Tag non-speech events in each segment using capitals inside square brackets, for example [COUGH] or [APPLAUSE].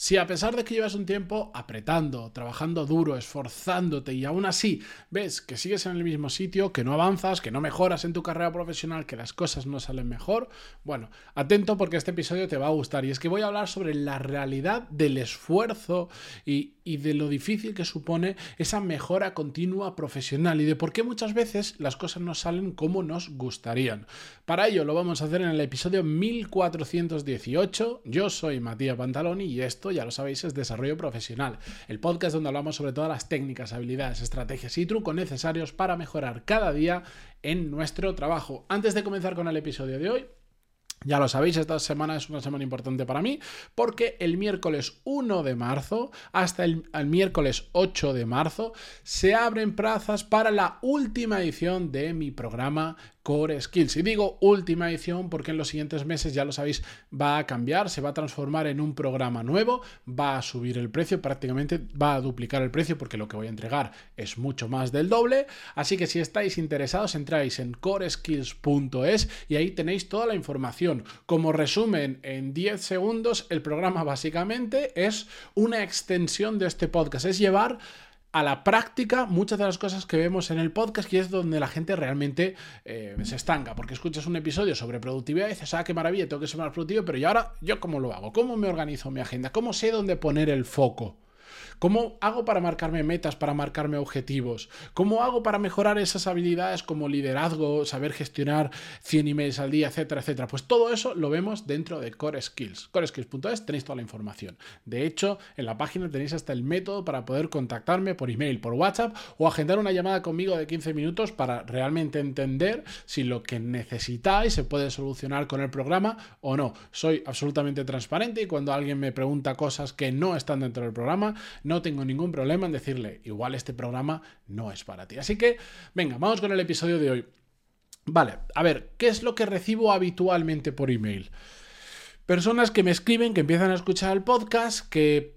Si a pesar de que llevas un tiempo apretando, trabajando duro, esforzándote y aún así ves que sigues en el mismo sitio, que no avanzas, que no mejoras en tu carrera profesional, que las cosas no salen mejor, bueno, atento porque este episodio te va a gustar y es que voy a hablar sobre la realidad del esfuerzo y, de lo difícil que supone esa mejora continua profesional y de por qué muchas veces las cosas no salen como nos gustarían. Para ello lo vamos a hacer en el episodio 1418. Yo soy Matías Pantaloni y esto ya lo sabéis, es Desarrollo Profesional, el podcast donde hablamos sobre todas las técnicas, habilidades, estrategias y trucos necesarios para mejorar cada día en nuestro trabajo. Antes de comenzar con el episodio de hoy, ya lo sabéis, esta semana es una semana importante para mí porque el miércoles 1 de marzo hasta el, miércoles 8 de marzo se abren plazas para la última edición de mi programa Core Skills. Y digo última edición porque en los siguientes meses, ya lo sabéis, va a cambiar, se va a transformar en un programa nuevo, va a subir el precio, prácticamente va a duplicar el precio porque lo que voy a entregar es mucho más del doble. Así que si estáis interesados, entráis en coreskills.es y ahí tenéis toda la información. Como resumen, en 10 segundos, el programa básicamente es una extensión de este podcast, es llevar a la práctica muchas de las cosas que vemos en el podcast, que es donde la gente realmente eh, se estanca, porque escuchas un episodio sobre productividad y dices, ah, qué maravilla, tengo que ser más productivo, pero ¿y ahora yo cómo lo hago? ¿Cómo me organizo mi agenda? ¿Cómo sé dónde poner el foco? ¿Cómo hago para marcarme metas, para marcarme objetivos? ¿Cómo hago para mejorar esas habilidades como liderazgo, saber gestionar 100 emails al día, etcétera, etcétera? Pues todo eso lo vemos dentro de Core Skills. CoreSkills.es tenéis toda la información. De hecho, en la página tenéis hasta el método para poder contactarme por email, por WhatsApp o agendar una llamada conmigo de 15 minutos para realmente entender si lo que necesitáis se puede solucionar con el programa o no. Soy absolutamente transparente y cuando alguien me pregunta cosas que no están dentro del programa, no tengo ningún problema en decirle, igual este programa no es para ti. Así que, venga, vamos con el episodio de hoy. Vale, a ver, ¿qué es lo que recibo habitualmente por email? Personas que me escriben, que empiezan a escuchar el podcast, que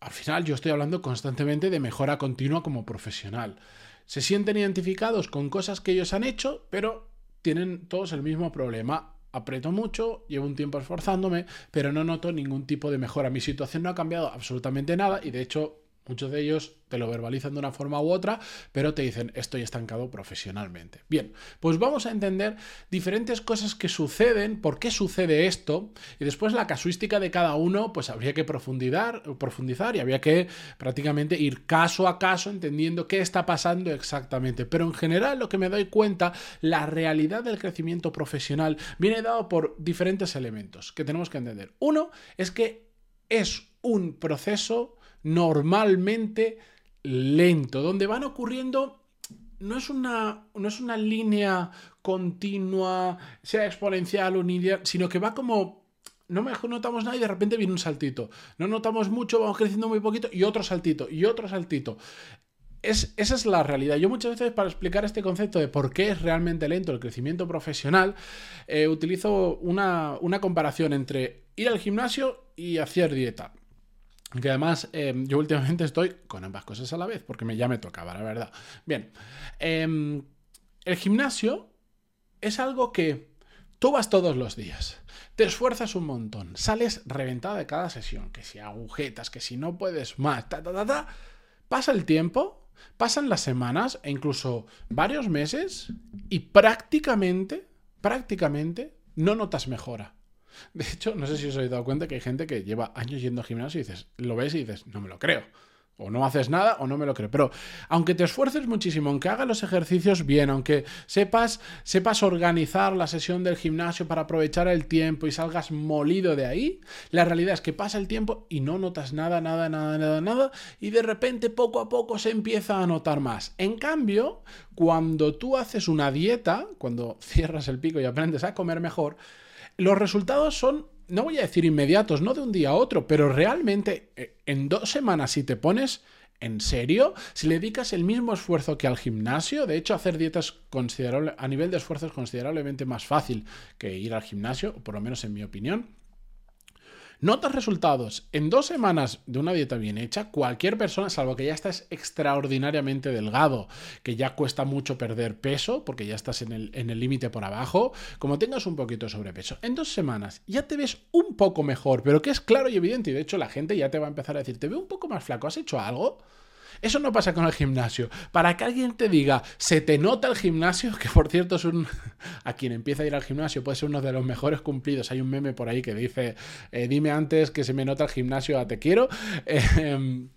al final yo estoy hablando constantemente de mejora continua como profesional. Se sienten identificados con cosas que ellos han hecho, pero tienen todos el mismo problema aprieto mucho, llevo un tiempo esforzándome, pero no noto ningún tipo de mejora. Mi situación no ha cambiado absolutamente nada y de hecho muchos de ellos te lo verbalizan de una forma u otra, pero te dicen estoy estancado profesionalmente. Bien, pues vamos a entender diferentes cosas que suceden, por qué sucede esto, y después la casuística de cada uno, pues habría que profundizar, profundizar y habría que prácticamente ir caso a caso entendiendo qué está pasando exactamente. Pero en general lo que me doy cuenta, la realidad del crecimiento profesional viene dado por diferentes elementos que tenemos que entender. Uno es que es un proceso normalmente lento, donde van ocurriendo no es una, no es una línea continua, sea exponencial o lineal, sino que va como no notamos nada y de repente viene un saltito. No notamos mucho, vamos creciendo muy poquito y otro saltito y otro saltito. Es, esa es la realidad. Yo muchas veces para explicar este concepto de por qué es realmente lento el crecimiento profesional, eh, utilizo una, una comparación entre ir al gimnasio y hacer dieta. Que además em, yo últimamente estoy con ambas cosas a la vez, porque me, ya me tocaba, la verdad. Bien, em, el gimnasio es algo que tú vas todos los días, te esfuerzas un montón, sales reventado de cada sesión, que si agujetas, que si no puedes más, ta, ta, ta. Pasa el tiempo, pasan las semanas e incluso varios meses y prácticamente, prácticamente no notas mejora. De hecho, no sé si os habéis dado cuenta que hay gente que lleva años yendo al gimnasio y dices, lo ves y dices, no me lo creo. O no haces nada o no me lo creo. Pero aunque te esfuerces muchísimo, aunque hagas los ejercicios bien, aunque sepas, sepas organizar la sesión del gimnasio para aprovechar el tiempo y salgas molido de ahí, la realidad es que pasa el tiempo y no notas nada, nada, nada, nada, nada. Y de repente poco a poco se empieza a notar más. En cambio, cuando tú haces una dieta, cuando [LAUGHS] cierras el pico y aprendes a comer mejor, los resultados son, no voy a decir inmediatos, no de un día a otro, pero realmente eh, en dos semanas si te pones en serio, si le dedicas el mismo esfuerzo que al gimnasio, de hecho hacer dietas a nivel de esfuerzo es considerablemente más fácil que ir al gimnasio, por lo menos en mi opinión. Notas resultados. En dos semanas de una dieta bien hecha, cualquier persona, salvo que ya estás extraordinariamente delgado, que ya cuesta mucho perder peso, porque ya estás en el límite por abajo, como tengas un poquito de sobrepeso, en dos semanas ya te ves un poco mejor, pero que es claro y evidente, y de hecho la gente ya te va a empezar a decir, te veo un poco más flaco, ¿has hecho algo? Eso no pasa con el gimnasio. Para que alguien te diga, se te nota el gimnasio, [LAUGHS] que por cierto es un... A quien empieza a ir al gimnasio puede ser uno de los mejores cumplidos. Hay un meme por ahí que dice, eh, dime antes que se me nota el gimnasio, a te quiero. [LAUGHS] Em,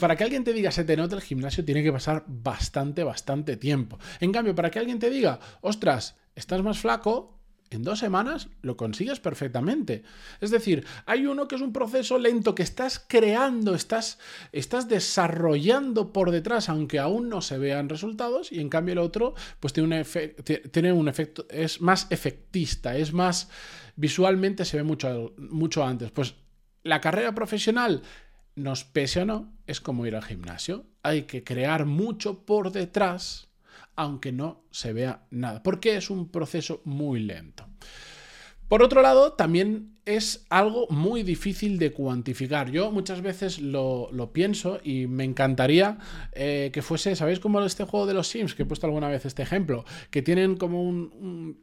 para que alguien te diga, se te nota el gimnasio, tiene que pasar bastante, bastante tiempo. En cambio, para que alguien te diga, ostras, estás más flaco, en dos semanas lo consigues perfectamente. Es decir, hay uno que es un proceso lento que estás creando, estás, estás desarrollando por detrás, aunque aún no se vean resultados, y en cambio el otro, pues tiene un, tiene un efecto, es más efectista, es más, visualmente se ve mucho, mucho antes. Pues la carrera profesional, nos pese o no, es como ir al gimnasio. Hay que crear mucho por detrás aunque no se vea nada, porque es un proceso muy lento. Por otro lado, también es algo muy difícil de cuantificar. Yo muchas veces lo, pienso y me encantaría eh, que fuese, ¿sabéis cómo este juego de los Sims? Que he puesto alguna vez este ejemplo, que tienen como un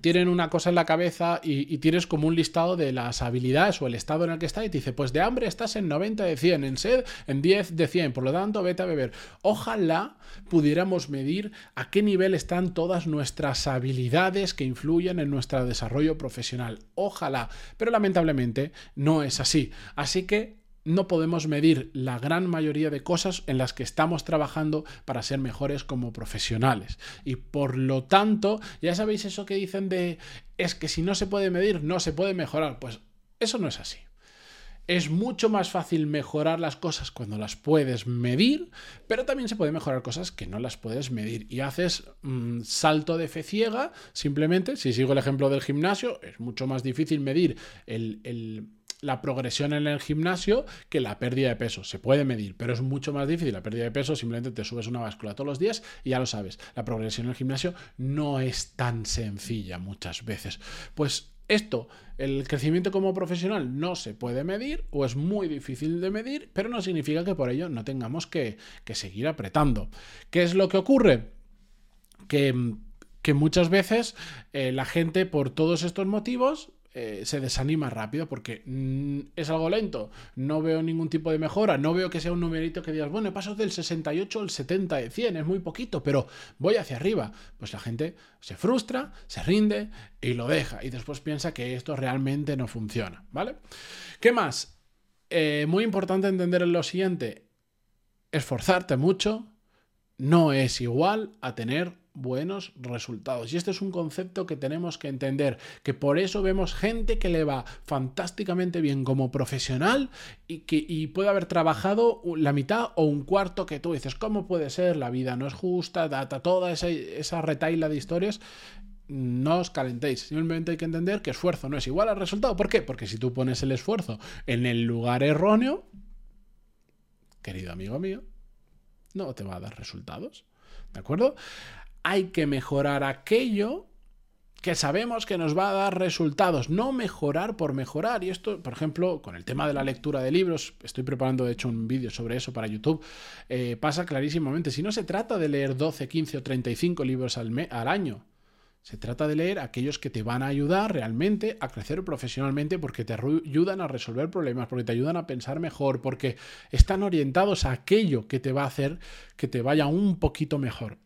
tienen una cosa en la cabeza y, tienes como un listado de las habilidades o el estado en el que está y te dice, pues de hambre estás en 90 de 100, en sed en 10 de 100, por lo tanto vete a beber. Ojalá pudiéramos medir a qué nivel están todas nuestras habilidades que influyen en nuestro desarrollo profesional. Ojalá, pero lamentablemente no es así. Así que no podemos medir la gran mayoría de cosas en las que estamos trabajando para ser mejores como profesionales. Y por lo tanto, ya sabéis eso que dicen de es que si no se puede medir, no se puede mejorar. Pues eso no es así. Es mucho más fácil mejorar las cosas cuando las puedes medir, pero también se puede mejorar cosas que no las puedes medir. Y haces mm, salto de fe ciega, simplemente, si sigo el ejemplo del gimnasio, es mucho más difícil medir el la progresión en el gimnasio que la pérdida de peso. Se puede medir, pero es mucho más difícil. La pérdida de peso simplemente te subes una báscula todos los días y ya lo sabes. La progresión en el gimnasio no es tan sencilla muchas veces. Pues esto, el crecimiento como profesional no se puede medir o es muy difícil de medir, pero no significa que por ello no tengamos que, seguir apretando. ¿Qué es lo que ocurre? Que, que muchas veces eh, la gente por todos estos motivos eh, se desanima rápido porque mm, es algo lento, no veo ningún tipo de mejora, no veo que sea un numerito que digas, bueno, he del 68 al 70 de 100, es muy poquito, pero voy hacia arriba. Pues la gente se frustra, se rinde y lo deja y después piensa que esto realmente no funciona, ¿vale? ¿Qué más? Eh, muy importante entender lo siguiente, esforzarte mucho no es igual a tener buenos resultados. Y este es un concepto que tenemos que entender, que por eso vemos gente que le va fantásticamente bien como profesional y que puede haber trabajado la mitad o un cuarto que tú dices, ¿cómo puede ser? La vida no es justa, data toda esa, esa retaila de historias no os calentéis. Simplemente hay que entender que esfuerzo no es igual al resultado. ¿Por qué? Porque si tú pones el esfuerzo en el lugar erróneo, querido amigo mío, no te va a dar resultados. ¿De acuerdo? Hay que mejorar aquello que sabemos que nos va a dar resultados, no mejorar por mejorar. Y esto, por ejemplo, con el tema de la lectura de libros, estoy preparando de hecho un vídeo sobre eso para YouTube, eh, pasa clarísimamente. Si no se trata de leer 12, 15 o 35 libros al, al año, se trata de leer aquellos que te van a ayudar realmente a crecer profesionalmente porque te ayudan a resolver problemas, porque te ayudan a pensar mejor, porque están orientados a aquello que te va a hacer que te vaya un poquito mejor.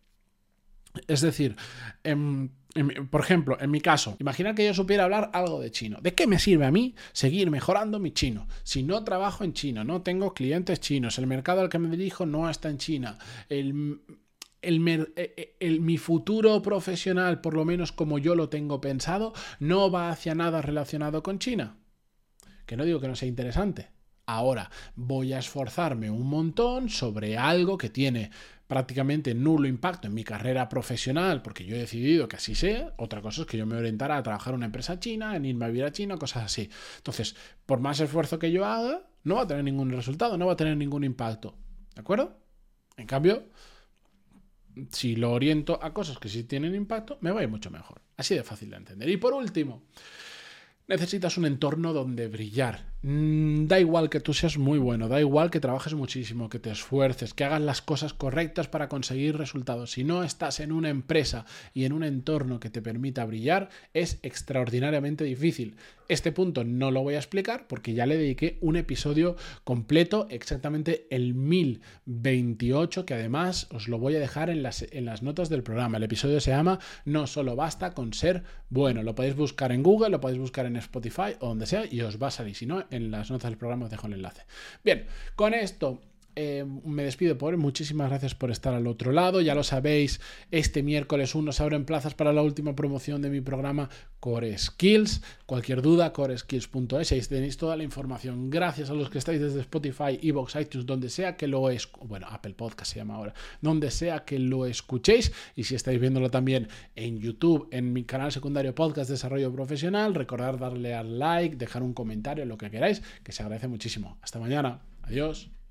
Es decir, em, por ejemplo, en mi caso, imagina que yo supiera hablar algo de chino. ¿De qué me sirve a mí seguir mejorando mi chino? Si no trabajo en chino, no tengo clientes chinos, el mercado al que me dirijo no está en China, el, e, e, mi futuro profesional, por lo menos como yo lo tengo pensado, no va hacia nada relacionado con China. Que no digo que no sea interesante. Ahora voy a esforzarme un montón sobre algo que tiene prácticamente nulo impacto en mi carrera profesional, porque yo he decidido que así sea. Otra cosa es que yo me orientara a trabajar en una empresa china, en irme a vivir a China, cosas así. Entonces, por más esfuerzo que yo haga, no va a tener ningún resultado, no va a tener ningún impacto. ¿De acuerdo? En cambio, si lo oriento a cosas que sí tienen impacto, me va a ir mucho mejor. Así de fácil de entender. Y por último, necesitas un entorno donde brillar. Mm, da igual que tú seas muy bueno, da igual que trabajes muchísimo, que te esfuerces, que hagas las cosas correctas para conseguir resultados. Si no estás en una empresa y en un entorno que te permita brillar, es extraordinariamente difícil. Este punto no lo voy a explicar porque ya le dediqué un episodio completo, exactamente el 1028, que además os lo voy a dejar en las, en las notas del programa. El episodio se llama No solo basta con ser bueno. Lo podéis buscar en Google, lo podéis buscar en Spotify o donde sea y os va a salir. Si no, en las notas del programa os dejo el enlace. Bien, con esto eh, me despido por muchísimas gracias por estar al otro lado. Ya lo sabéis, este miércoles 1 se abren plazas para la última promoción de mi programa Core Skills. Cualquier duda, coreskills.es, ahí tenéis toda la información. Gracias a los que estáis desde Spotify, Evox, iTunes, donde sea que lo es, bueno, Apple Podcast se llama ahora, donde sea que lo escuchéis. Y si estáis viéndolo también en YouTube, en mi canal secundario Podcast Desarrollo Profesional, recordad darle al like, dejar un comentario, lo que queráis, que se agradece muchísimo. Hasta mañana. Adiós.